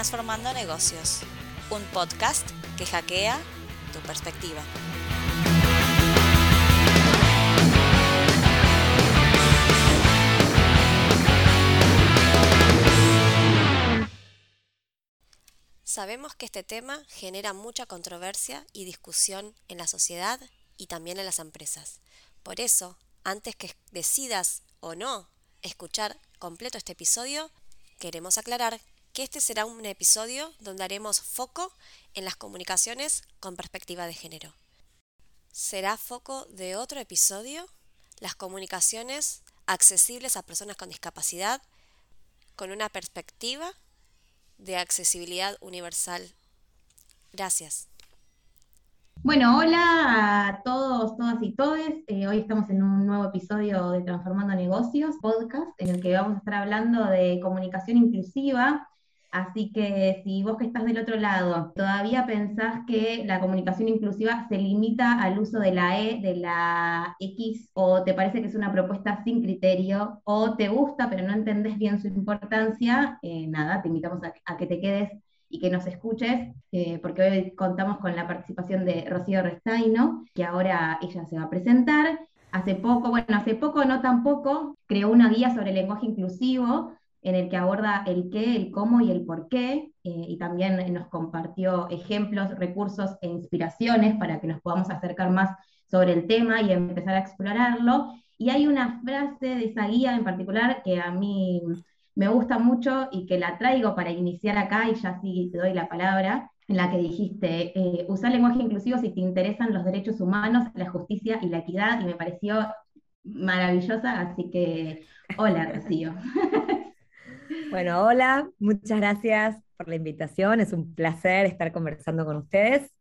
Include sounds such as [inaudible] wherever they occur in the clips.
Transformando Negocios, un podcast que hackea tu perspectiva. Sabemos que este tema genera mucha controversia y discusión en la sociedad y también en las empresas. Por eso, antes que decidas o no escuchar completo este episodio, queremos aclarar que este será un episodio donde haremos foco en las comunicaciones con perspectiva de género. Será foco de otro episodio, las comunicaciones accesibles a personas con discapacidad con una perspectiva de accesibilidad universal. Gracias. Bueno, hola a todos, todas y todes. Eh, hoy estamos en un nuevo episodio de Transformando Negocios, podcast, en el que vamos a estar hablando de comunicación inclusiva. Así que si vos que estás del otro lado todavía pensás que la comunicación inclusiva se limita al uso de la E, de la X, o te parece que es una propuesta sin criterio, o te gusta pero no entendés bien su importancia, eh, nada, te invitamos a, que te quedes y que nos escuches, eh, porque hoy contamos con la participación de Rocío Restaino, que ahora ella se va a presentar. Hace poco, bueno, hace poco, no tan poco, creó una guía sobre el lenguaje inclusivo, en el que aborda el qué, el cómo y el por qué, eh, y también nos compartió ejemplos, recursos e inspiraciones para que nos podamos acercar más sobre el tema y empezar a explorarlo. Y hay una frase de esa guía en particular que a mí me gusta mucho y que la traigo para iniciar acá, y ya sí te doy la palabra, en la que dijiste, eh, usar lenguaje inclusivo si te interesan los derechos humanos, la justicia y la equidad, y me pareció maravillosa, así que hola Rocío. [laughs] Bueno, hola, muchas gracias por la invitación, es un placer estar conversando con ustedes.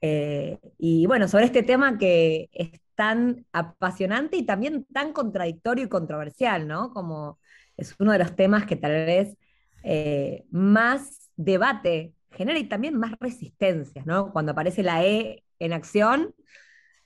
Eh, y bueno, sobre este tema que es tan apasionante y también tan contradictorio y controversial, ¿no? Como es uno de los temas que tal vez eh, más debate genera y también más resistencias, ¿no? Cuando aparece la E en acción,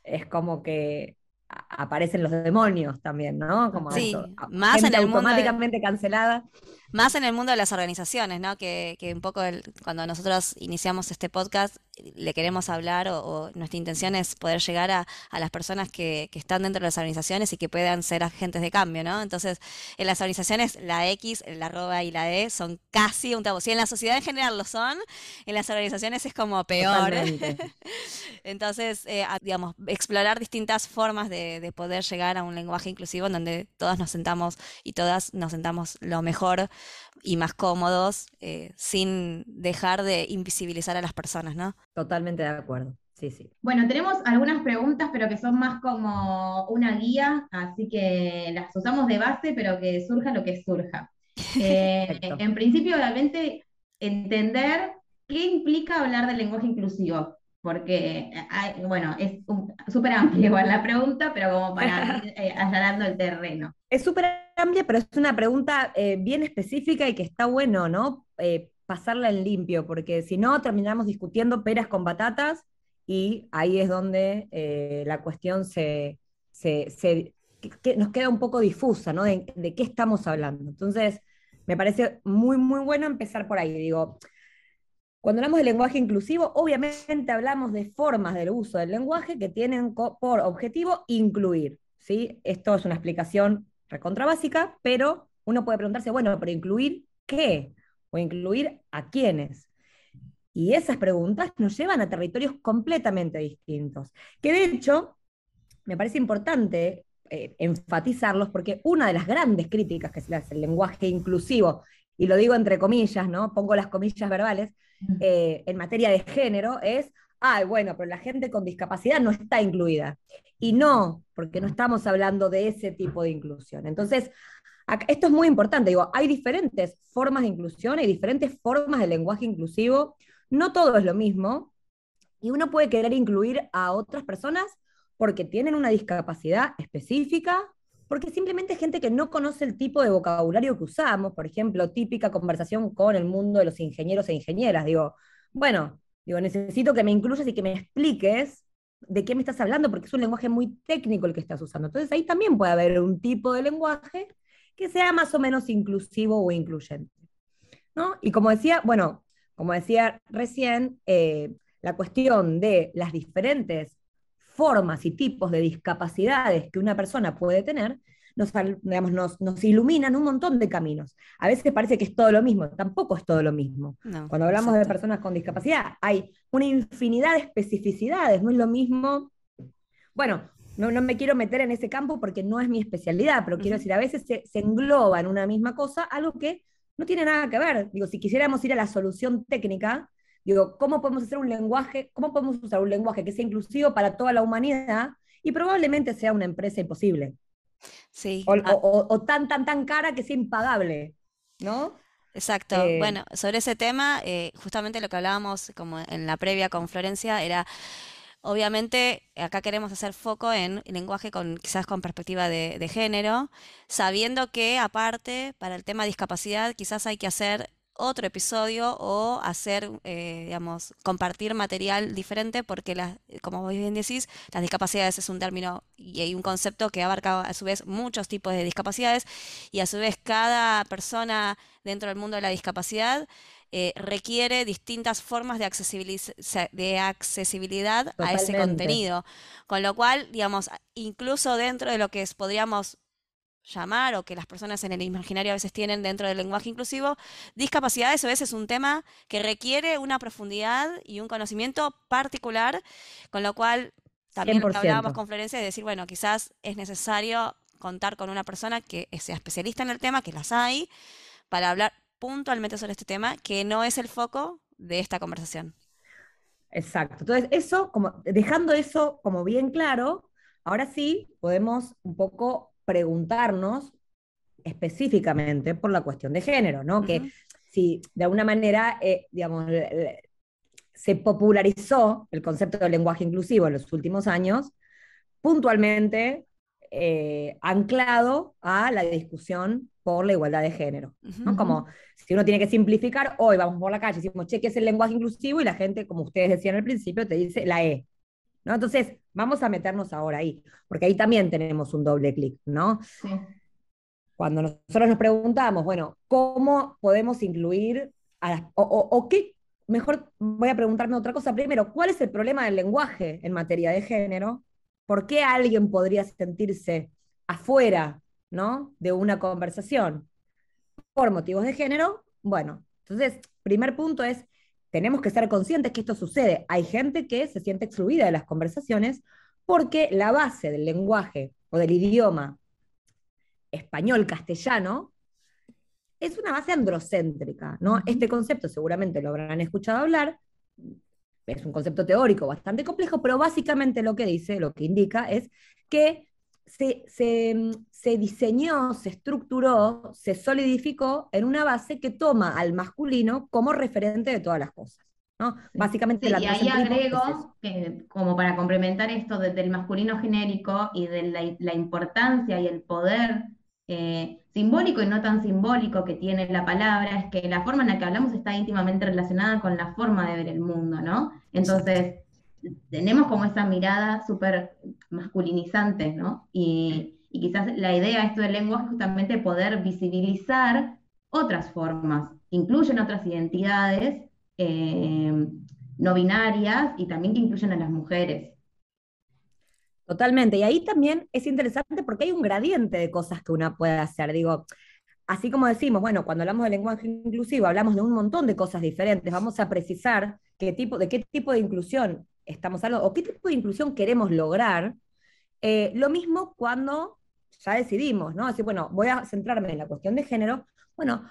es como que aparecen los demonios también, ¿no? Como sí, más en el automáticamente cancelada. Más en el mundo de las organizaciones, ¿no? Que, que un poco cuando nosotros iniciamos este podcast le queremos hablar o, nuestra intención es poder llegar a, las personas que, están dentro de las organizaciones y que puedan ser agentes de cambio, ¿no? Entonces, en las organizaciones la X, la arroba y la E son casi un tabú. Si en la sociedad en general lo son, en las organizaciones es como peor. [laughs] Entonces, eh, digamos, explorar distintas formas de, de poder llegar a un lenguaje inclusivo en donde todas nos sentamos y todas nos sentamos lo mejor y más cómodos eh, sin dejar de invisibilizar a las personas, ¿no? Totalmente de acuerdo. Sí, sí. Bueno, tenemos algunas preguntas, pero que son más como una guía, así que las usamos de base, pero que surja lo que surja. [laughs] Eh, en principio, obviamente, entender qué implica hablar del lenguaje inclusivo, porque, bueno, es súper amplia la pregunta, pero como para ir [laughs] eh, allanando el terreno. Es súper amplia, pero es una pregunta eh, bien específica y que está bueno, ¿no? Eh, pasarla en limpio, porque si no terminamos discutiendo peras con batatas y ahí es donde eh, la cuestión se, nos queda un poco difusa, ¿no? De, de, qué estamos hablando. Entonces, me parece muy, muy bueno empezar por ahí. Digo, cuando hablamos de lenguaje inclusivo, obviamente hablamos de formas del uso del lenguaje que tienen por objetivo incluir. ¿sí? Esto es una explicación recontra básica, pero uno puede preguntarse, bueno, pero incluir qué? O incluir a quiénes. Y esas preguntas nos llevan a territorios completamente distintos. Que de hecho, me parece importante eh, enfatizarlos porque una de las grandes críticas que se le hace al lenguaje inclusivo, y lo digo entre comillas, ¿no? Pongo las comillas verbales, eh, en materia de género es, ay, bueno, pero la gente con discapacidad no está incluida. Y no, porque no estamos hablando de ese tipo de inclusión. Entonces, esto es muy importante, digo, hay diferentes formas de inclusión, hay diferentes formas de lenguaje inclusivo, no todo es lo mismo, y uno puede querer incluir a otras personas porque tienen una discapacidad específica, porque simplemente gente que no conoce el tipo de vocabulario que usamos, por ejemplo, típica conversación con el mundo de los ingenieros e ingenieras, digo, bueno, Digo, necesito que me incluyas y que me expliques de qué me estás hablando, porque es un lenguaje muy técnico el que estás usando. Entonces ahí también puede haber un tipo de lenguaje que sea más o menos inclusivo o incluyente. ¿no? Y como decía, bueno, como decía recién, eh, la cuestión de las diferentes formas y tipos de discapacidades que una persona puede tener, nos, digamos, nos, nos, iluminan un montón de caminos. A veces parece que es todo lo mismo, tampoco es todo lo mismo. Cuando hablamos de personas con discapacidad, hay una infinidad de especificidades, no es lo mismo. Bueno, no, no me quiero meter en ese campo porque no es mi especialidad, pero quiero decir, a veces se, se engloba en una misma cosa algo que no tiene nada que ver. Digo, si quisiéramos ir a la solución técnica, digo, ¿cómo podemos hacer un lenguaje, cómo podemos usar un lenguaje que sea inclusivo para toda la humanidad? Y probablemente sea una empresa imposible. Sí. Ah. O, tan, tan, tan cara que sea impagable, ¿no? Exacto. Eh, bueno, sobre ese tema, eh, justamente lo que hablábamos como en la previa con Florencia era, obviamente, acá queremos hacer foco en lenguaje con quizás con perspectiva de, de género, sabiendo que aparte, para el tema de discapacidad, quizás hay que hacer otro episodio o hacer, eh, digamos, compartir material diferente porque, las, como vos bien decís, las discapacidades es un término y hay un concepto que abarca a su vez muchos tipos de discapacidades y a su vez cada persona dentro del mundo de la discapacidad eh, requiere distintas formas de, de accesibilidad a ese contenido. Con lo cual, digamos, incluso dentro de lo que es, podríamos llamar o que las personas en el imaginario a veces tienen dentro del lenguaje inclusivo, discapacidades a veces es un tema que requiere una profundidad y un conocimiento particular, con lo cual también lo que hablábamos con Florencia es decir, bueno, quizás es necesario contar con una persona que sea especialista en el tema, que las hay, para hablar puntualmente sobre este tema, que no es el foco de esta conversación. Exacto. Entonces, eso, como, dejando eso como bien claro, ahora sí podemos un poco preguntarnos específicamente por la cuestión de género, ¿no? Que si de alguna manera, eh, digamos, se popularizó el concepto del lenguaje inclusivo en los últimos años, puntualmente eh, anclado a la discusión por la igualdad de género. ¿no? Como si uno tiene que simplificar, hoy vamos por la calle decimos, che, ¿qué es el lenguaje inclusivo? Y la gente, como ustedes decían al principio, te dice la E. ¿no? Entonces, vamos a meternos ahora ahí, porque ahí también tenemos un doble clic, ¿no? Cuando nosotros nos preguntamos, bueno, ¿cómo podemos incluir a las, o, qué, mejor voy a preguntarme otra cosa primero, ¿cuál es el problema del lenguaje en materia de género? ¿Por qué alguien podría sentirse afuera, ¿no? De una conversación por motivos de género. Bueno, entonces, primer punto es tenemos que ser conscientes que esto sucede. Hay gente que se siente excluida de las conversaciones porque la base del lenguaje o del idioma español castellano es una base androcéntrica, ¿no? Este concepto seguramente lo habrán escuchado hablar, es un concepto teórico bastante complejo, pero básicamente lo que dice, lo que indica es que se, se, diseñó, se estructuró, se solidificó en una base que toma al masculino como referente de todas las cosas. ¿no? Básicamente la Y ahí agrego, que, como para complementar esto del masculino genérico y de la, importancia y el poder eh, simbólico y no tan simbólico que tiene la palabra, es que la forma en la que hablamos está íntimamente relacionada con la forma de ver el mundo, ¿no? Entonces, tenemos como esa mirada súper masculinizante, ¿no? Y, quizás la idea de esto del lenguaje es justamente poder visibilizar otras formas, incluyen otras identidades eh, no binarias y también que incluyen a las mujeres. Totalmente, y ahí también es interesante porque hay un gradiente de cosas que una puede hacer. Digo, así como decimos, bueno, cuando hablamos de lenguaje inclusivo, hablamos de un montón de cosas diferentes. Vamos a precisar qué tipo, de qué tipo de inclusión estamos hablando, o qué tipo de inclusión queremos lograr. Eh, lo mismo cuando ya decidimos, ¿no? Así, bueno, voy a centrarme en la cuestión de género. Bueno,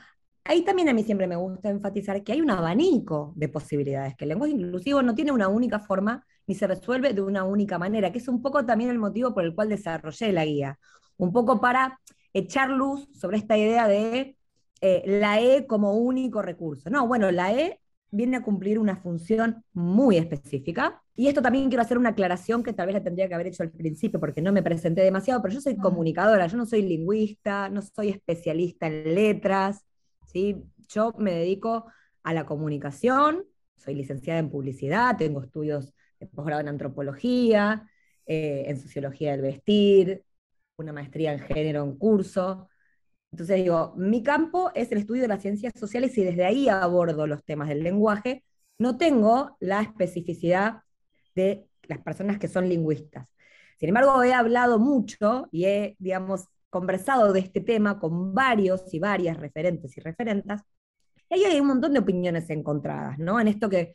ahí también a mí siempre me gusta enfatizar que hay un abanico de posibilidades, que el lenguaje inclusivo no tiene una única forma ni se resuelve de una única manera, que es un poco también el motivo por el cual desarrollé la guía, un poco para echar luz sobre esta idea de eh, la E como único recurso. No, bueno, la E viene a cumplir una función muy específica. Y esto también quiero hacer una aclaración que tal vez la tendría que haber hecho al principio porque no me presenté demasiado, pero yo soy comunicadora, yo no soy lingüista, no soy especialista en letras, ¿sí? Yo me dedico a la comunicación, soy licenciada en publicidad, tengo estudios de posgrado en antropología, eh, en sociología del vestir, una maestría en género en curso, Entonces digo, mi campo es el estudio de las ciencias sociales y desde ahí abordo los temas del lenguaje. No tengo la especificidad de las personas que son lingüistas. Sin embargo, he hablado mucho y he, digamos, conversado de este tema con varios y varias referentes y referentas. Y ahí hay un montón de opiniones encontradas, ¿no? En esto que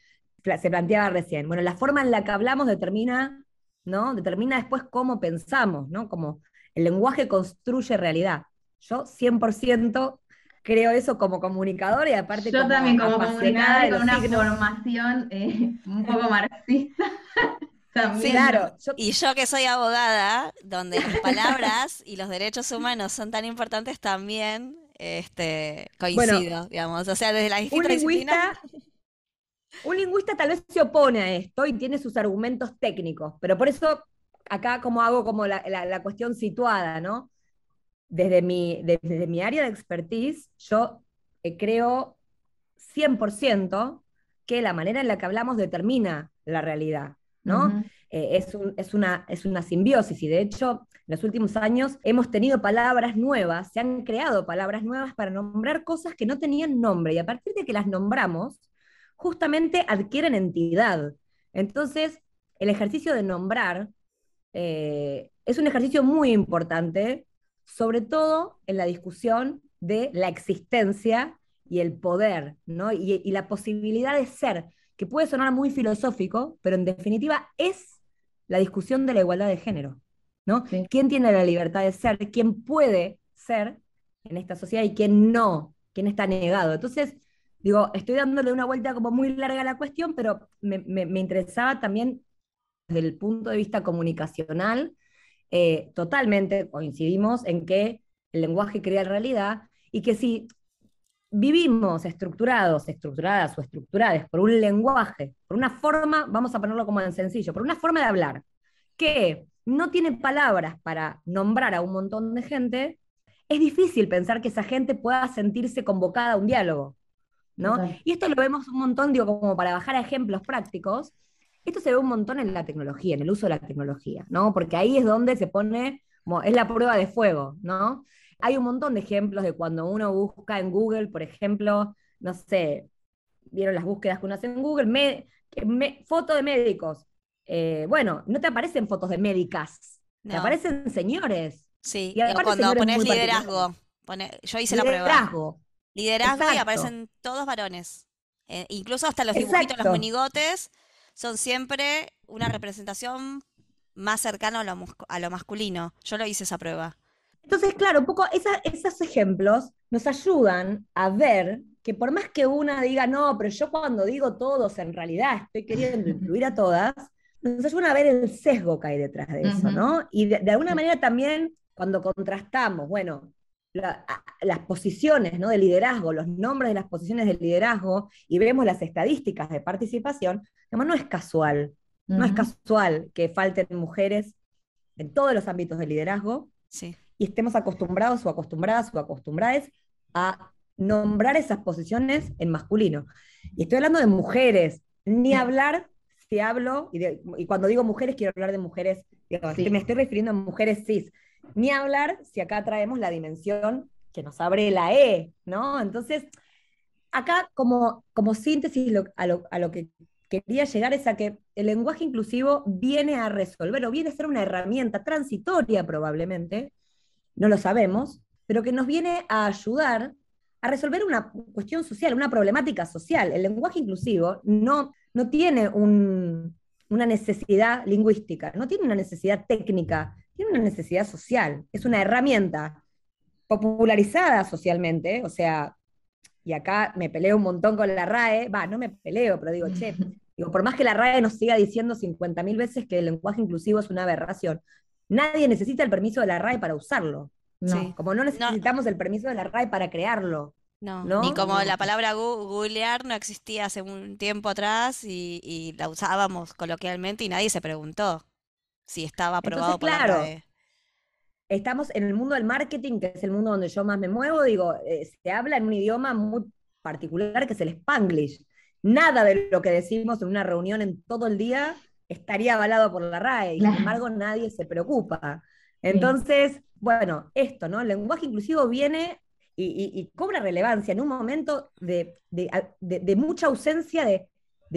se planteaba recién. Bueno, la forma en la que hablamos determina, ¿no? Determina después cómo pensamos, ¿no? Como el lenguaje construye realidad. Yo 100% creo eso como comunicador y aparte Yo también como comunicadora con una formación eh, un poco marxista. [laughs] Sí, claro. Y yo que soy abogada, donde las palabras y los derechos humanos son tan importantes, también este, coincido, digamos. O sea, desde la un lingüista, un lingüista tal vez se opone a esto y tiene sus argumentos técnicos, pero por eso acá como hago como la, la cuestión situada, ¿no? Desde mi, desde mi área de expertise, yo eh, creo 100% que la manera en la que hablamos determina la realidad, ¿no? Eh, es, es, una, es una simbiosis y de hecho en los últimos años hemos tenido palabras nuevas, se han creado palabras nuevas para nombrar cosas que no tenían nombre y a partir de que las nombramos, justamente adquieren entidad. Entonces, el ejercicio de nombrar eh, es un ejercicio muy importante sobre todo en la discusión de la existencia y el poder, ¿no? Y, la posibilidad de ser, que puede sonar muy filosófico, pero en definitiva es la discusión de la igualdad de género, ¿no? ¿Quién tiene la libertad de ser? ¿Quién puede ser en esta sociedad y quién no? ¿Quién está negado? Entonces, digo, estoy dándole una vuelta como muy larga a la cuestión, pero me, me interesaba también desde el punto de vista comunicacional, eh, totalmente coincidimos en que el lenguaje crea realidad y que si vivimos estructurados, estructuradas o estructuradas por un lenguaje, por una forma, vamos a ponerlo como en sencillo, por una forma de hablar, que no tiene palabras para nombrar a un montón de gente, es difícil pensar que esa gente pueda sentirse convocada a un diálogo. ¿no? Y esto lo vemos un montón, digo, como para bajar a ejemplos prácticos, esto se ve un montón en la tecnología, en el uso de la tecnología, ¿no? Porque ahí es donde se pone, es la prueba de fuego, ¿no? Hay un montón de ejemplos de cuando uno busca en Google, por ejemplo, no sé, vieron las búsquedas que uno hace en Google, me, foto de médicos. Eh, bueno, no te aparecen fotos de médicas, te aparecen señores. Sí, y cuando pones liderazgo, yo hice la prueba. Liderazgo. Liderazgo y aparecen todos varones. Eh, incluso hasta los dibujitos, los monigotes, son siempre una representación más cercana a lo, masculino. Yo lo hice esa prueba. Entonces, claro, un poco esos ejemplos nos ayudan a ver que por más que una diga, no, pero yo cuando digo todos, en realidad estoy queriendo incluir a todas, nos ayudan a ver el sesgo que hay detrás de eso, ¿no? Y de, alguna manera también, cuando contrastamos, bueno, las posiciones ¿no? de liderazgo, los nombres de las posiciones de liderazgo, y vemos las estadísticas de participación, no es casual, no es casual que falten mujeres en todos los ámbitos de liderazgo y estemos acostumbrados o acostumbradas o acostumbradas a nombrar esas posiciones en masculino. Y estoy hablando de mujeres, ni hablar si hablo, y, cuando digo mujeres quiero hablar de mujeres, me estoy refiriendo a mujeres cis, ni hablar si acá traemos la dimensión que nos abre la E, ¿no? Entonces, acá como, como síntesis a, lo, a lo que quería llegar es a que el lenguaje inclusivo viene a resolver o viene a ser una herramienta transitoria probablemente, no lo sabemos, pero que nos viene a ayudar a resolver una cuestión social, una problemática social. El lenguaje inclusivo no, no tiene una necesidad lingüística, no tiene una necesidad técnica, tiene una necesidad social. Es una herramienta popularizada socialmente, o sea, y acá me peleo un montón con la RAE, va, no me peleo, pero digo, che, [laughs] digo, por más que la RAE nos siga diciendo 50.000 veces que el lenguaje inclusivo es una aberración, nadie necesita el permiso de la RAE para usarlo. Como no necesitamos el permiso de la RAE para crearlo. No, ni como la palabra googlear no existía hace un tiempo atrás y, la usábamos coloquialmente y nadie se preguntó si estaba aprobado por la RAE estamos en el mundo del marketing, que es el mundo donde yo más me muevo, digo, eh, se habla en un idioma muy particular que es el spanglish. Nada de lo que decimos en una reunión en todo el día estaría avalado por la RAE, y sin embargo nadie se preocupa. Entonces, bueno, esto, ¿no? El lenguaje inclusivo viene y, cobra relevancia en un momento de, mucha ausencia de,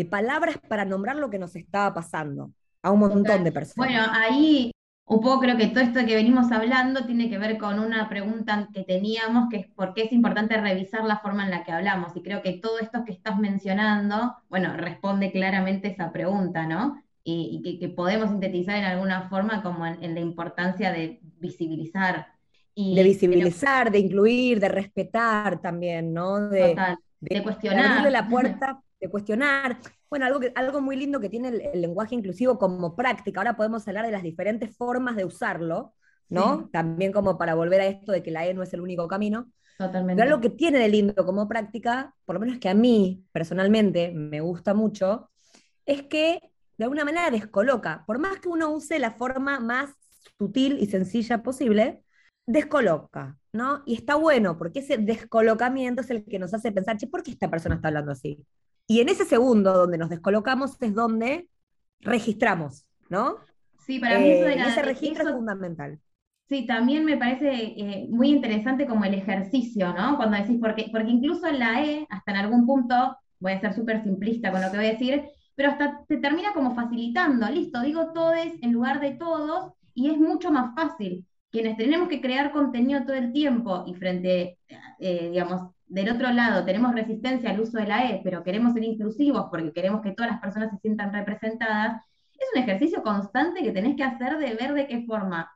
palabras para nombrar lo que nos estaba pasando a un montón de personas. Bueno, ahí un poco creo que todo esto que venimos hablando tiene que ver con una pregunta que teníamos, que es por qué es importante revisar la forma en la que hablamos. Y creo que todo esto que estás mencionando, bueno, responde claramente esa pregunta, ¿no? Y, que, podemos sintetizar en alguna forma como en, la importancia de visibilizar. Y, de visibilizar, de incluir, de respetar también, ¿no? De, de, cuestionar. De la puerta de cuestionar. Bueno, algo, que, algo muy lindo que tiene el, lenguaje inclusivo como práctica. Ahora podemos hablar de las diferentes formas de usarlo, ¿no? También como para volver a esto de que la E no es el único camino. Totalmente. Pero algo que tiene de lindo como práctica, por lo menos que a mí personalmente me gusta mucho, es que de alguna manera descoloca. Por más que uno use la forma más sutil y sencilla posible, descoloca, ¿no? Y está bueno, porque ese descolocamiento es el que nos hace pensar, che, ¿por qué esta persona está hablando así? Y en ese segundo donde nos descolocamos es donde registramos, ¿no? Sí, para mí eso eh, ese registro es fundamental. Sí, también me parece eh, muy interesante como el ejercicio, ¿no? Cuando decís, porque, porque incluso en la E, hasta en algún punto, voy a ser súper simplista con lo que voy a decir, pero hasta te termina como facilitando, listo, digo todes en lugar de todos, y es mucho más fácil. Quienes tenemos que crear contenido todo el tiempo y frente, eh, digamos, del otro lado tenemos resistencia al uso de la E, pero queremos ser inclusivos porque queremos que todas las personas se sientan representadas, es un ejercicio constante que tenés que hacer de ver de qué forma,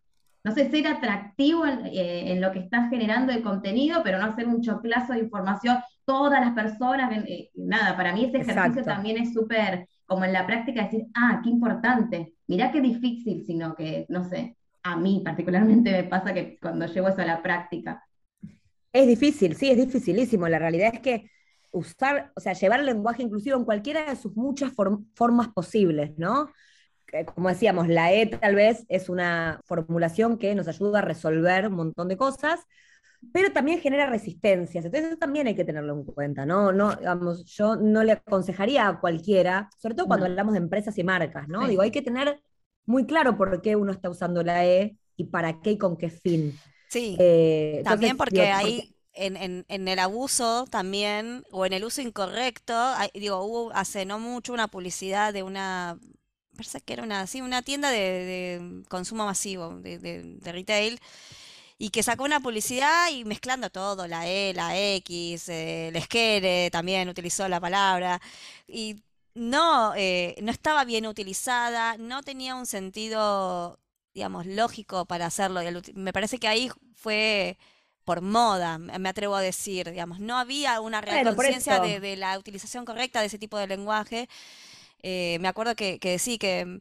no sé, ser atractivo en, eh, lo que estás generando de contenido, pero no hacer un choclazo de información, todas las personas, eh, nada, para mí ese ejercicio también es súper, como en la práctica, decir, ah, qué importante, mirá qué difícil, sino que, no sé, a mí particularmente me pasa que cuando llevo eso a la práctica, es difícil, sí, es dificilísimo. La realidad es que usar, o sea, llevar el lenguaje inclusivo en cualquiera de sus muchas formas posibles, ¿no? Como decíamos, la E tal vez es una formulación que nos ayuda a resolver un montón de cosas, pero también genera resistencias. Entonces eso también hay que tenerlo en cuenta, ¿no? no digamos, yo no le aconsejaría a cualquiera, sobre todo cuando hablamos de empresas y marcas, ¿no? Digo, hay que tener muy claro por qué uno está usando la E y para qué y con qué fin. Sí, eh, también porque ahí en, en, el abuso también, o en el uso incorrecto, digo, hubo hace no mucho una publicidad de una, parece que era una, sí, una tienda de, consumo masivo, de, retail, y que sacó una publicidad y mezclando todo, la E, la X, eh, el esquere también utilizó la palabra, y no, eh, no estaba bien utilizada, no tenía un sentido digamos, lógico para hacerlo. Me parece que ahí fue por moda, me atrevo a decir, digamos, no había una real conciencia de, la utilización correcta de ese tipo de lenguaje. Eh, me acuerdo que, que sí, que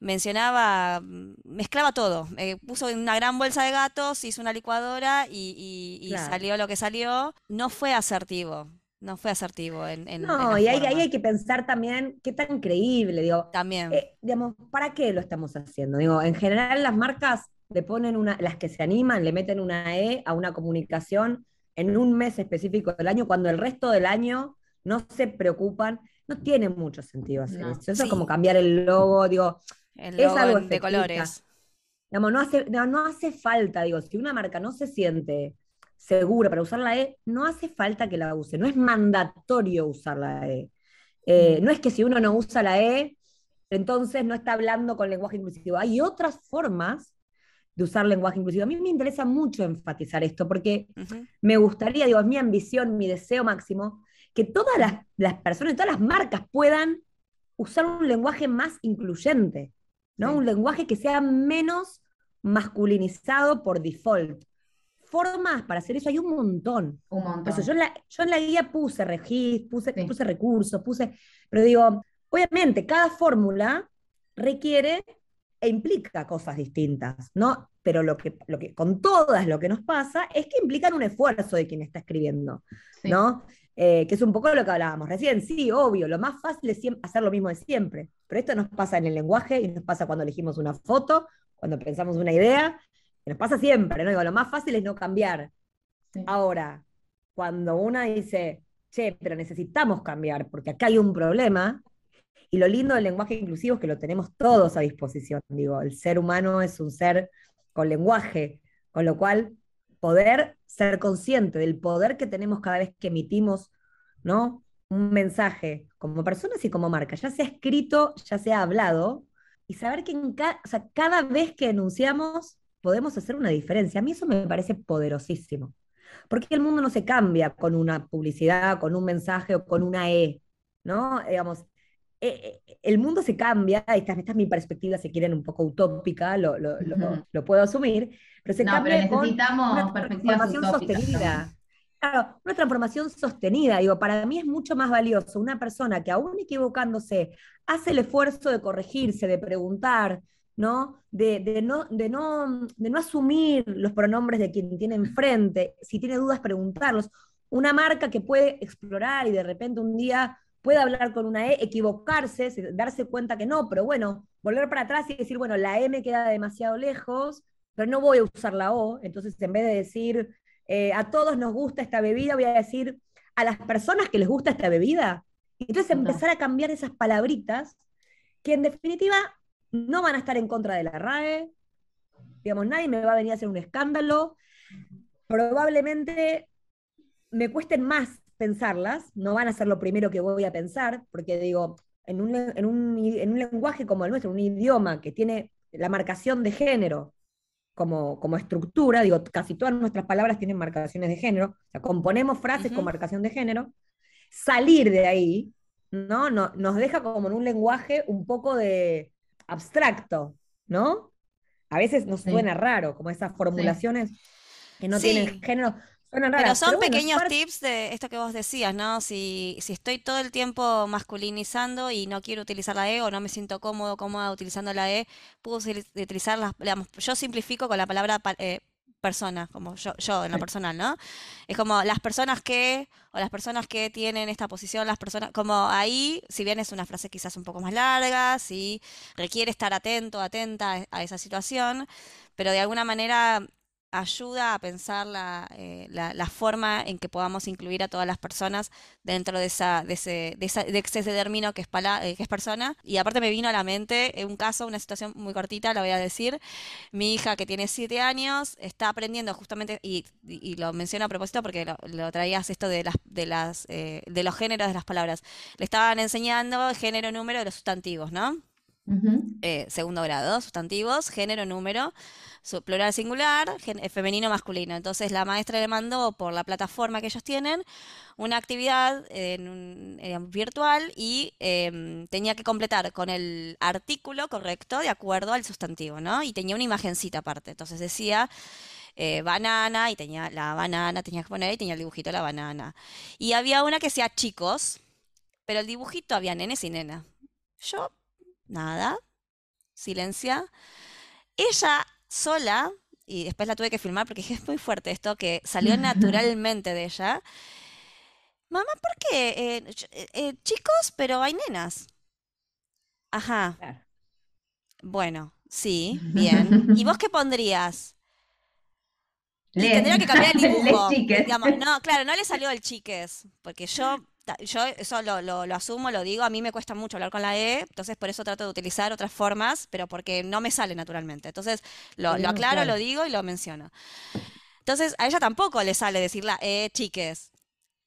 mencionaba, mezclaba todo, eh, puso una gran bolsa de gatos, hizo una licuadora y, salió lo que salió. No fue asertivo, no fue asertivo en, en No, y ahí, hay que pensar también qué tan creíble, digo. También. Eh, digamos, ¿para qué lo estamos haciendo? Digo, en general las marcas le ponen una, las que se animan, le meten una E a una comunicación en un mes específico del año, cuando el resto del año no se preocupan. No tiene mucho sentido hacer eso. Eso es como cambiar el logo, digo. El es algo de colores. Digamos, no hace, no hace falta, digo, si una marca no se siente segura para usar la E, no hace falta que la use, no es mandatorio usar la E. Eh, mm. no es que si uno no usa la E, entonces no está hablando con lenguaje inclusivo. Hay otras formas de usar lenguaje inclusivo. A mí me interesa mucho enfatizar esto porque me gustaría, digo, es mi ambición, mi deseo máximo, que todas las, las, personas, todas las marcas puedan usar un lenguaje más incluyente, ¿no? Un lenguaje que sea menos masculinizado por default formas para hacer eso hay un montón. Un montón. yo, en la, yo en la guía puse registros, puse, puse recursos, puse, pero digo, obviamente cada fórmula requiere e implica cosas distintas, ¿no? Pero lo que, lo que, con todas lo que nos pasa es que implican un esfuerzo de quien está escribiendo, ¿no? Eh, que es un poco lo que hablábamos recién. Sí, obvio, lo más fácil es hacer lo mismo de siempre, pero esto nos pasa en el lenguaje y nos pasa cuando elegimos una foto, cuando pensamos una idea, nos pasa siempre, ¿no? Digo, lo más fácil es no cambiar. Ahora, cuando una dice, che, pero necesitamos cambiar porque acá hay un problema, y lo lindo del lenguaje inclusivo es que lo tenemos todos a disposición. Digo, el ser humano es un ser con lenguaje, con lo cual poder ser consciente del poder que tenemos cada vez que emitimos, ¿no? Un mensaje como personas y como marca, ya sea escrito, ya sea hablado, y saber que en cada vez que enunciamos podemos hacer una diferencia. A mí eso me parece poderosísimo. Porque el mundo no se cambia con una publicidad, con un mensaje o con una E, ¿no? Digamos, eh, eh, el mundo se cambia, esta, esta es mi perspectiva, si quieren, un poco utópica, lo, lo, lo, puedo asumir, pero se cambia con una transformación sostenida. Claro, una transformación sostenida. Digo, para mí es mucho más valioso una persona que aún equivocándose hace el esfuerzo de corregirse, de preguntar, ¿no? De, de, no, de, no, de no asumir los pronombres de quien tiene enfrente, si tiene dudas, preguntarlos. Una marca que puede explorar y de repente un día puede hablar con una E, equivocarse, darse cuenta que no, pero bueno, volver para atrás y decir, bueno, la me queda demasiado lejos, pero no voy a usar la O, entonces en vez de decir eh, a todos nos gusta esta bebida, voy a decir a las personas que les gusta esta bebida. Entonces empezar a cambiar esas palabritas que en definitiva no van a estar en contra de la RAE, digamos, nadie me va a venir a hacer un escándalo, probablemente me cuesten más pensarlas, no van a ser lo primero que voy a pensar, porque digo, en un, en un, en un lenguaje como el nuestro, un idioma que tiene la marcación de género como, estructura, digo, casi todas nuestras palabras tienen marcaciones de género, o sea, componemos frases con marcación de género, salir de ahí, ¿no? ¿no? Nos deja como en un lenguaje un poco de abstracto, ¿no? A veces nos suena raro, como esas formulaciones que no tienen género. Pero son pequeños tips de esto que vos decías, ¿no? Si, si estoy todo el tiempo masculinizando y no quiero utilizar la E o no me siento cómodo, cómoda utilizando la E, puedo utilizar las, digamos, yo simplifico con la palabra eh, persona, como yo, yo en lo personal, ¿no? Es como las personas que, o las personas que tienen esta posición, las personas, como ahí, si bien es una frase quizás un poco más larga, si requiere estar atento, atenta a esa situación, pero de alguna manera ayuda a pensar eh, la, la, forma en que podamos incluir a todas las personas dentro de, esa, de, ese, de, de ese término que es, eh, que es persona. Y aparte me vino a la mente un caso, una situación muy cortita, lo voy a decir. Mi hija que tiene siete años está aprendiendo justamente, y, y lo menciono a propósito porque lo, traías esto de, las, de, las, eh, de los géneros de las palabras. Le estaban enseñando género, número de los sustantivos, ¿no? Segundo grado, sustantivos, género, número plural singular, eh, femenino masculino. Entonces la maestra le mandó por la plataforma que ellos tienen una actividad eh, virtual y em, tenía que completar con el artículo correcto de acuerdo al sustantivo, ¿no? Y tenía una imagencita aparte. Entonces decía eh, banana y tenía la banana, tenía que poner y tenía el dibujito de la banana. Y había una que decía chicos, pero el dibujito había nenes y nena. Yo, nada, silencia. Ella sola, y después la tuve que filmar porque es muy fuerte esto, que salió [laughs] naturalmente de ella. Mamá, ¿por qué? Eh, eh, eh, chicos, pero hay nenas. Ajá. Bueno, sí, bien. ¿Y vos [laughs] qué pondrías? tendría que cambiar el [laughs] dibujo. no, claro, no le salió el chiques, porque yo yo eso lo, lo, asumo, lo digo, a mí me cuesta mucho hablar con la E, entonces por eso trato de utilizar otras formas, pero porque no me sale naturalmente. Entonces lo, aclaro, lo digo y lo menciono. Entonces a ella tampoco le sale decir la E, chiques,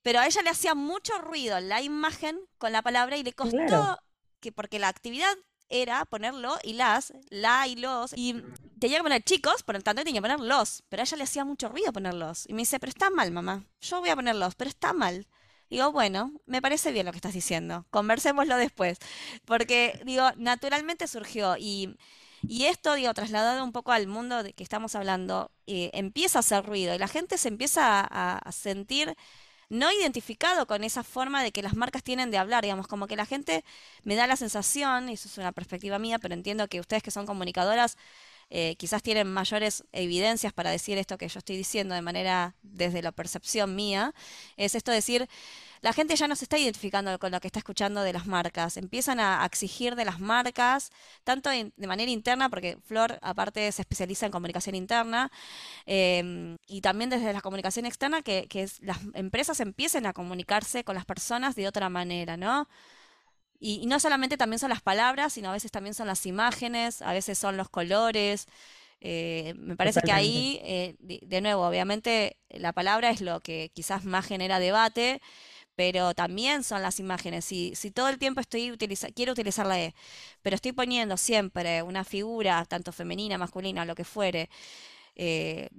pero a ella le hacía mucho ruido la imagen con la palabra y le costó que porque la actividad era ponerlo y las, la y los, y tenía que poner chicos, por lo tanto tenía que poner los, pero a ella le hacía mucho ruido ponerlos. Y me dice, pero está mal, mamá, yo voy a ponerlos, pero está mal. Digo, bueno, me parece bien lo que estás diciendo, conversémoslo después, porque digo, naturalmente surgió y, y esto, digo, trasladado un poco al mundo de que estamos hablando, eh, empieza a hacer ruido y la gente se empieza a, sentir no identificado con esa forma de que las marcas tienen de hablar, digamos, como que la gente me da la sensación, y eso es una perspectiva mía, pero entiendo que ustedes que son comunicadoras eh, quizás tienen mayores evidencias para decir esto que yo estoy diciendo de manera desde la percepción mía, es esto de decir, la gente ya no se está identificando con lo que está escuchando de las marcas, empiezan a, exigir de las marcas, tanto de manera interna, porque Flor aparte se especializa en comunicación interna, em, y también desde la comunicación externa, que, que las empresas empiecen a comunicarse con las personas de otra manera, ¿no? Y, no solamente también son las palabras, sino a veces también son las imágenes, a veces son los colores. Eh, me parece que ahí, eh, de, nuevo, obviamente la palabra es lo que quizás más genera debate, pero también son las imágenes. Si, si todo el tiempo estoy quiero utilizar la E, pero estoy poniendo siempre una figura, tanto femenina, masculina, lo que fuere, eh,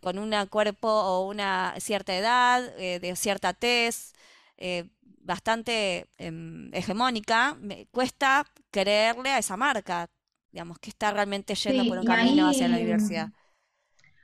con un cuerpo o una cierta edad, de cierta tez, bastante em, hegemónica, me cuesta creerle a esa marca digamos, que está realmente yendo por un camino hacia la diversidad.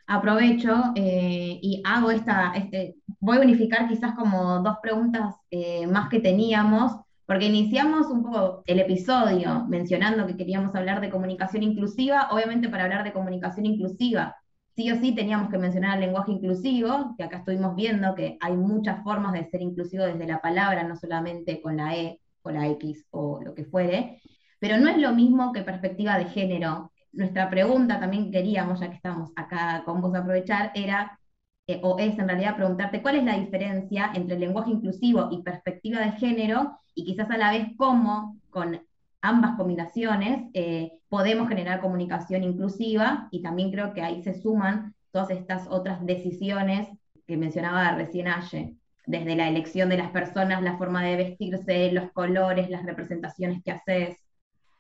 Aprovecho eh, y hago esta, este, voy a unificar quizás como dos preguntas eh, más que teníamos, porque iniciamos un poco el episodio mencionando que queríamos hablar de comunicación inclusiva, obviamente para hablar de comunicación inclusiva, sí o sí teníamos que mencionar el lenguaje inclusivo, que acá estuvimos viendo que hay muchas formas de ser inclusivo desde la palabra, no solamente con la E o la X o lo que fuere, pero no es lo mismo que perspectiva de género. Nuestra pregunta también queríamos, ya que estamos acá con vos aprovechar, era, eh, o es en realidad preguntarte cuál es la diferencia entre el lenguaje inclusivo y perspectiva de género, y quizás a la vez cómo con ambas combinaciones eh, podemos generar comunicación inclusiva, y también creo que ahí se suman todas estas otras decisiones que mencionaba recién Aye, desde la elección de las personas, la forma de vestirse, los colores, las representaciones que haces.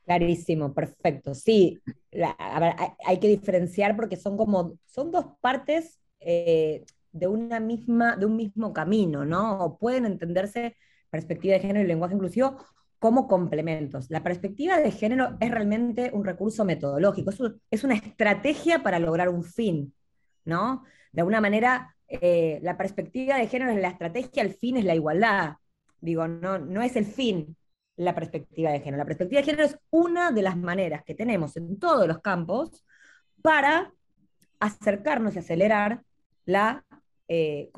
Clarísimo, perfecto. Sí, hay, que diferenciar porque son como, son dos partes eh, de una misma, de un mismo camino, ¿no? O pueden entenderse perspectiva de género y lenguaje inclusivo como complementos. La perspectiva de género es realmente un recurso metodológico, es, una estrategia para lograr un fin, ¿no? De alguna manera, eh, la perspectiva de género es la estrategia, el fin es la igualdad. Digo, no, no es el fin, la perspectiva de género. La perspectiva de género es una de las maneras que tenemos en todos los campos para acercarnos y acelerar la eh,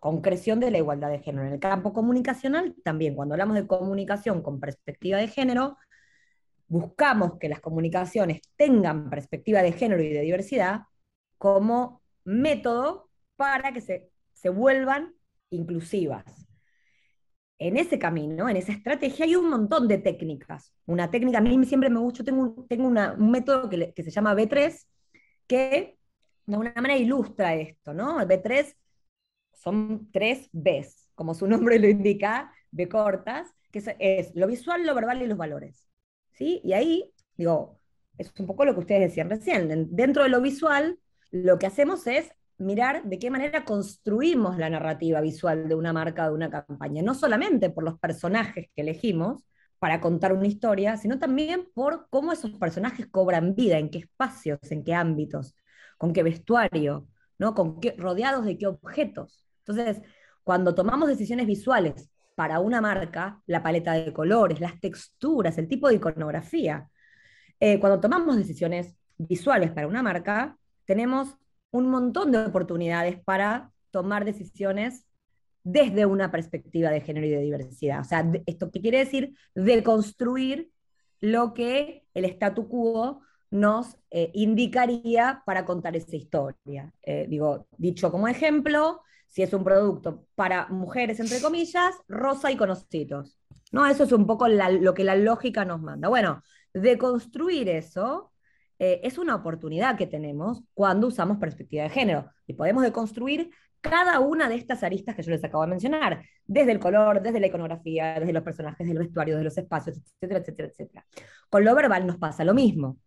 concreción de la igualdad de género. En el campo comunicacional, también cuando hablamos de comunicación con perspectiva de género, buscamos que las comunicaciones tengan perspectiva de género y de diversidad como método para que se, se vuelvan inclusivas en ese camino, en esa estrategia, hay un montón de técnicas. Una técnica, a mí siempre me gusta, tengo, tengo un método que, se llama B3, que de alguna manera ilustra esto, ¿no? El B3 son tres Bs, como su [laughs] nombre lo indica, B cortas, que es, lo visual, lo verbal y los valores. ¿Sí? Y ahí, digo, es un poco lo que ustedes decían recién. Dentro de lo visual, lo que hacemos es mirar de qué manera construimos la narrativa visual de una marca, de una campaña, no solamente por los personajes que elegimos para contar una historia, sino también por cómo esos personajes cobran vida, en qué espacios, en qué ámbitos, con qué vestuario, ¿no? con qué, rodeados de qué objetos. Entonces, cuando tomamos decisiones visuales para una marca, la paleta de colores, las texturas, el tipo de iconografía, eh, cuando tomamos decisiones visuales para una marca, tenemos un montón de oportunidades para tomar decisiones desde una perspectiva de género y de diversidad. O sea, ¿esto qué quiere decir? Deconstruir lo que el statu quo nos eh, indicaría para contar esa historia. Eh, digo, dicho como ejemplo, si es un producto para mujeres, entre comillas, rosa y conocidos. ¿no? Eso es un poco lo que la lógica nos manda. Bueno, deconstruir eso eh, es una oportunidad que tenemos cuando usamos perspectiva de género y podemos deconstruir cada una de estas aristas que yo les acabo de mencionar, desde el color, desde la iconografía, desde los personajes, desde el vestuario, desde los espacios, etcétera, etcétera, etcétera. Con lo verbal nos pasa lo mismo.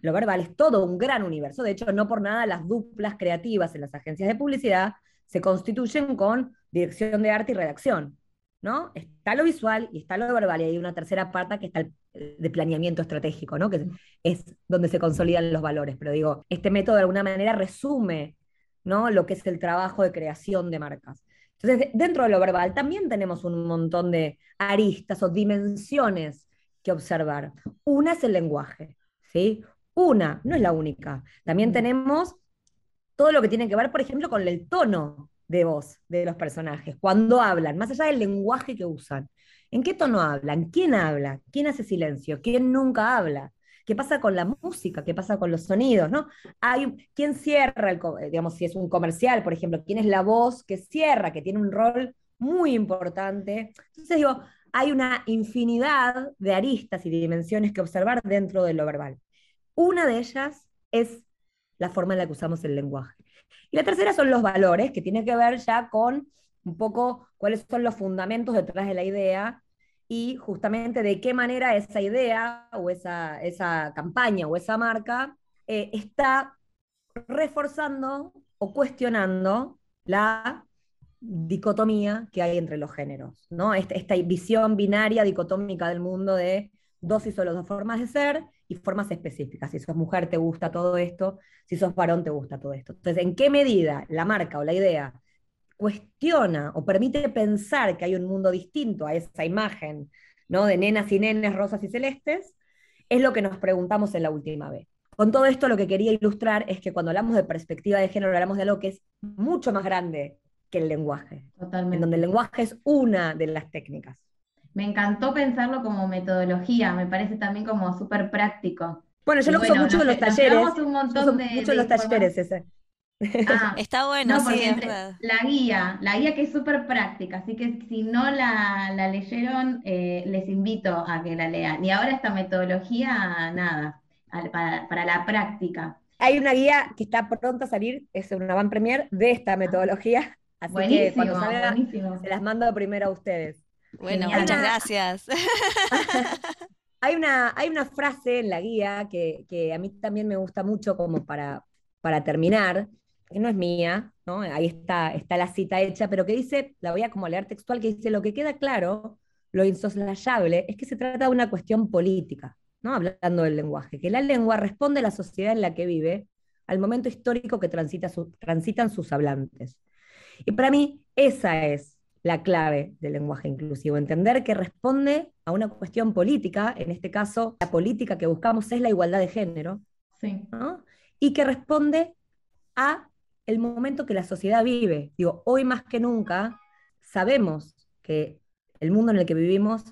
Lo verbal es todo un gran universo. De hecho, no por nada las duplas creativas en las agencias de publicidad se constituyen con dirección de arte y redacción. ¿no? Está lo visual y está lo verbal, y hay una tercera parte que está el de planeamiento estratégico, ¿no? Que es donde se consolidan los valores. Pero digo, este método de alguna manera resume, ¿no? Lo que es el trabajo de creación de marcas. Entonces, dentro de lo verbal también tenemos un montón de aristas o dimensiones que observar. Una es el lenguaje, ¿sí? Una, no es la única. También tenemos todo lo que tiene que ver, por ejemplo, con el tono de voz de los personajes, cuando hablan, más allá del lenguaje que usan. ¿En qué tono hablan? ¿Quién habla? ¿Quién hace silencio? ¿Quién nunca habla? ¿Qué pasa con la música? ¿Qué pasa con los sonidos? ¿no? Hay, ¿Quién cierra, el, eh, digamos, si es un comercial, por ejemplo? ¿Quién es la voz que cierra, que tiene un rol muy importante? Entonces digo, hay una infinidad de aristas y dimensiones que observar dentro de lo verbal. Una de ellas es la forma en la que usamos el lenguaje. Y la tercera son los valores, que tiene que ver ya con un poco cuáles son los fundamentos detrás de la idea y justamente de qué manera esa idea o esa, esa campaña o esa marca eh, está reforzando o cuestionando la dicotomía que hay entre los géneros, ¿no? Esta, esta, visión binaria dicotómica del mundo de dos y solo dos formas de ser y formas específicas. Si sos mujer te gusta todo esto, si sos varón te gusta todo esto. Entonces, ¿en qué medida la marca o la idea cuestiona o permite pensar que hay un mundo distinto a esa imagen ¿no? de nenas y nenes rosas y celestes? Es lo que nos preguntamos en la última vez. Con todo esto lo que quería ilustrar es que cuando hablamos de perspectiva de género hablamos de algo que es mucho más grande que el lenguaje. Totalmente. En donde el lenguaje es una de las técnicas. Me encantó pensarlo como metodología, me parece también como súper práctico. Bueno, yo lo uso mucho en los talleres. Un montón de, mucho en los talleres ese. Ah, [laughs] Está bueno, sí, La guía, la guía que es súper práctica, así que si no la, leyeron, eh, les invito a que la lean. Y ahora esta metodología, nada, para, la práctica. Hay una guía que está pronta a salir, es una van premier de esta metodología, así que cuando salga se las mando primero a ustedes. Bueno, muchas gracias. [laughs] hay, una, hay una frase en la guía que, a mí también me gusta mucho como para, para terminar, que no es mía, ¿no? ahí está, está la cita hecha, pero que dice, la voy a como leer textual, que dice, lo que queda claro, lo insoslayable, es que se trata de una cuestión política, ¿no? hablando del lenguaje, que la lengua responde a la sociedad en la que vive, al momento histórico que transita transitan sus hablantes. Y para mí esa es la clave del lenguaje inclusivo, entender que responde a una cuestión política, en este caso la política que buscamos es la igualdad de género, y que responde a el momento que la sociedad vive. Digo, hoy más que nunca sabemos que el mundo en el que vivimos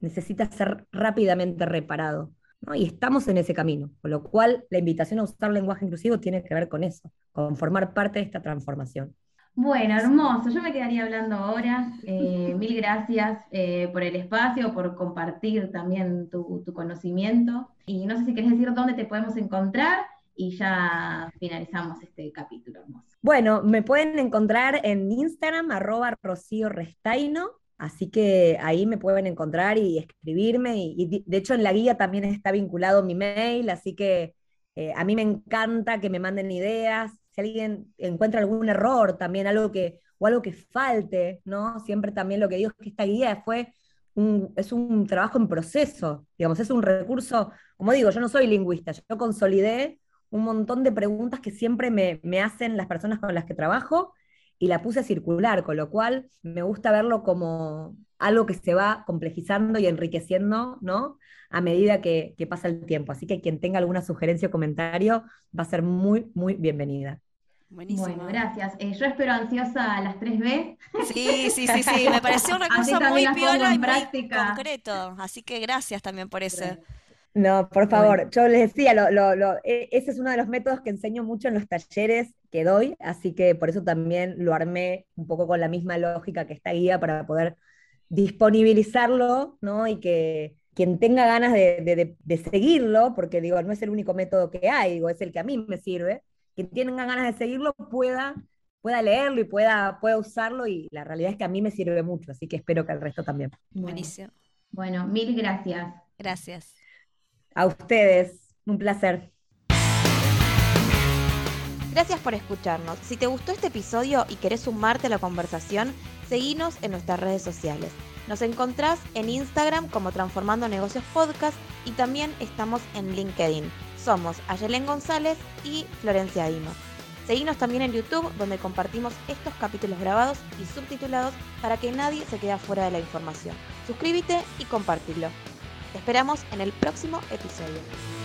necesita ser rápidamente reparado. Y estamos en ese camino, con lo cual la invitación a usar lenguaje inclusivo tiene que ver con eso, con formar parte de esta transformación. Bueno, hermoso. Yo me quedaría hablando ahora. Eh, mil gracias eh, por el espacio, por compartir también tu, conocimiento. Y no sé si querés decir dónde te podemos encontrar y ya finalizamos este capítulo hermoso. Bueno, me pueden encontrar en Instagram, arroba Rocío Restaino. Así que ahí me pueden encontrar y escribirme. Y, de hecho en la guía también está vinculado mi mail, así que eh, a mí me encanta que me manden ideas, si alguien encuentra algún error también, algo que, o algo que falte, ¿no? Siempre también lo que digo es que esta guía fue un, es un trabajo en proceso, digamos, es un recurso, como digo, yo no soy lingüista, yo consolidé un montón de preguntas que siempre me, me hacen las personas con las que trabajo y la puse a circular, con lo cual me gusta verlo como algo que se va complejizando y enriqueciendo, ¿no? A medida que, que, pasa el tiempo. Así que quien tenga alguna sugerencia o comentario va a ser muy, muy bienvenida. Buenísimo. Bueno, gracias. Eh, yo espero ansiosa a las 3B. Sí, sí, sí, sí. Me pareció un recurso [laughs] muy piola y muy concreto. Así que gracias también por eso. No, por favor, yo les decía, lo, lo, e, ese es uno de los métodos que enseño mucho en los talleres que doy, así que por eso también lo armé un poco con la misma lógica que esta guía para poder disponibilizarlo, ¿no? Y que quien tenga ganas de, de seguirlo, porque digo, no es el único método que hay, digo, es el que a mí me sirve, quien tenga ganas de seguirlo pueda, pueda leerlo y pueda, pueda usarlo y la realidad es que a mí me sirve mucho, así que espero que al resto también. Buenísimo. Bueno, mil gracias. Gracias. A ustedes, un placer. Gracias por escucharnos. Si te gustó este episodio y querés sumarte a la conversación, seguinos en nuestras redes sociales. Nos encontrás en Instagram como Transformando Negocios Podcast y también estamos en LinkedIn. Somos Ayelen González y Florencia Dimo. Seguimos también en YouTube donde compartimos estos capítulos grabados y subtitulados para que nadie se quede fuera de la información. Suscríbete y compartilo. Te esperamos en el próximo episodio.